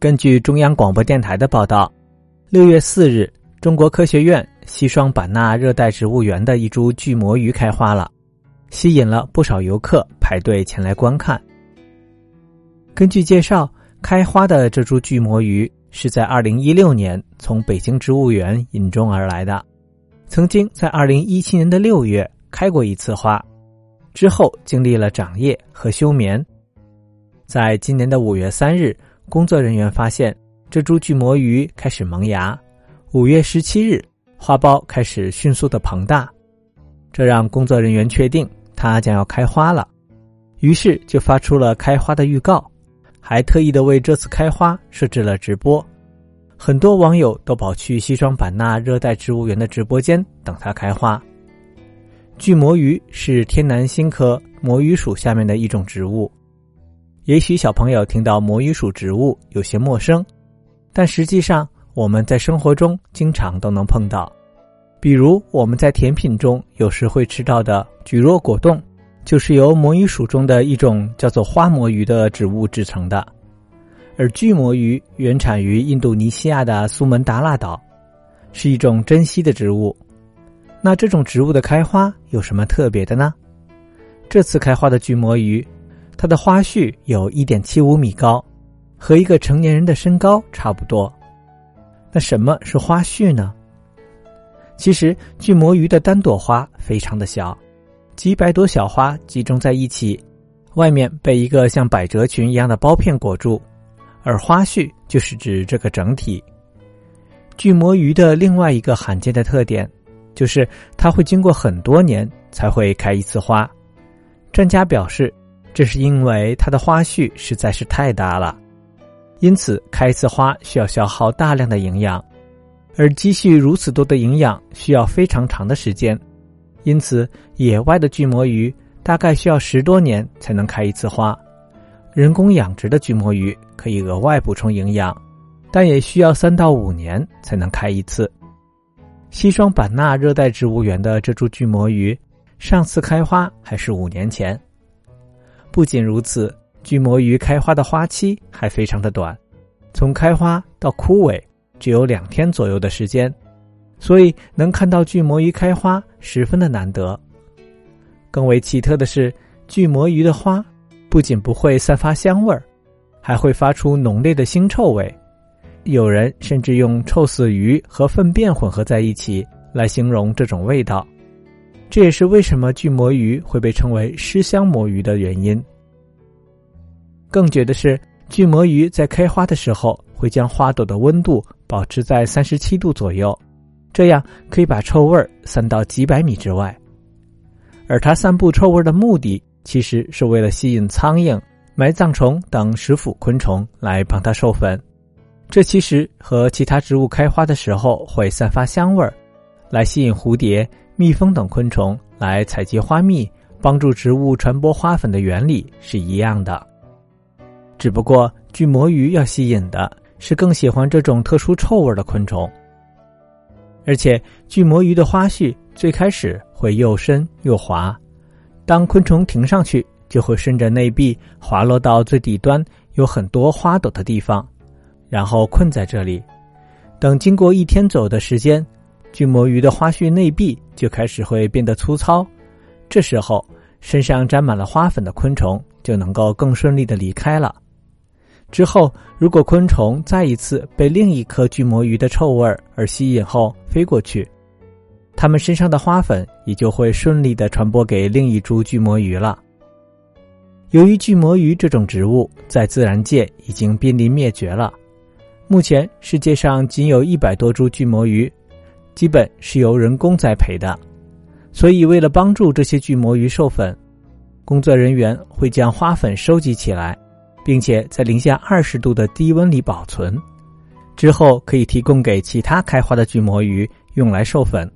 根据中央广播电台的报道，六月四日，中国科学院西双版纳热带植物园的一株巨魔芋开花了，吸引了不少游客排队前来观看。根据介绍，开花的这株巨魔芋是在二零一六年从北京植物园引种而来的，曾经在二零一七年的六月开过一次花，之后经历了长叶和休眠，在今年的五月三日。工作人员发现，这株巨魔芋开始萌芽。五月十七日，花苞开始迅速的膨大，这让工作人员确定它将要开花了。于是就发出了开花的预告，还特意的为这次开花设置了直播。很多网友都跑去西双版纳热带植物园的直播间等它开花。巨魔芋是天南星科魔芋属下面的一种植物。也许小朋友听到魔芋属植物有些陌生，但实际上我们在生活中经常都能碰到。比如我们在甜品中有时会吃到的蒟蒻果冻，就是由魔芋属中的一种叫做花魔芋的植物制成的。而巨魔芋原产于印度尼西亚的苏门答腊岛，是一种珍稀的植物。那这种植物的开花有什么特别的呢？这次开花的巨魔芋。它的花序有一点七五米高，和一个成年人的身高差不多。那什么是花序呢？其实巨魔鱼的单朵花非常的小，几百朵小花集中在一起，外面被一个像百褶裙一样的包片裹住，而花序就是指这个整体。巨魔鱼的另外一个罕见的特点，就是它会经过很多年才会开一次花。专家表示。这是因为它的花序实在是太大了，因此开一次花需要消耗大量的营养，而积蓄如此多的营养需要非常长的时间，因此野外的巨魔鱼大概需要十多年才能开一次花。人工养殖的巨魔鱼可以额外补充营养，但也需要三到五年才能开一次。西双版纳热带植物园的这株巨魔鱼，上次开花还是五年前。不仅如此，巨魔鱼开花的花期还非常的短，从开花到枯萎只有两天左右的时间，所以能看到巨魔鱼开花十分的难得。更为奇特的是，巨魔鱼的花不仅不会散发香味儿，还会发出浓烈的腥臭味，有人甚至用臭死鱼和粪便混合在一起来形容这种味道。这也是为什么巨魔鱼会被称为尸香魔芋的原因。更绝的是，巨魔鱼在开花的时候会将花朵的温度保持在三十七度左右，这样可以把臭味散到几百米之外。而它散布臭味的目的，其实是为了吸引苍蝇、埋葬虫等食腐昆虫来帮它授粉。这其实和其他植物开花的时候会散发香味儿，来吸引蝴蝶。蜜蜂等昆虫来采集花蜜，帮助植物传播花粉的原理是一样的。只不过巨魔鱼要吸引的是更喜欢这种特殊臭味的昆虫。而且巨魔鱼的花序最开始会又深又滑，当昆虫停上去，就会顺着内壁滑落到最底端有很多花朵的地方，然后困在这里。等经过一天左右的时间。巨魔鱼的花序内壁就开始会变得粗糙，这时候身上沾满了花粉的昆虫就能够更顺利的离开了。之后，如果昆虫再一次被另一颗巨魔鱼的臭味而吸引后飞过去，它们身上的花粉也就会顺利的传播给另一株巨魔鱼了。由于巨魔鱼这种植物在自然界已经濒临灭绝了，目前世界上仅有一百多株巨魔鱼。基本是由人工栽培的，所以为了帮助这些巨魔鱼授粉，工作人员会将花粉收集起来，并且在零下二十度的低温里保存，之后可以提供给其他开花的巨魔鱼用来授粉。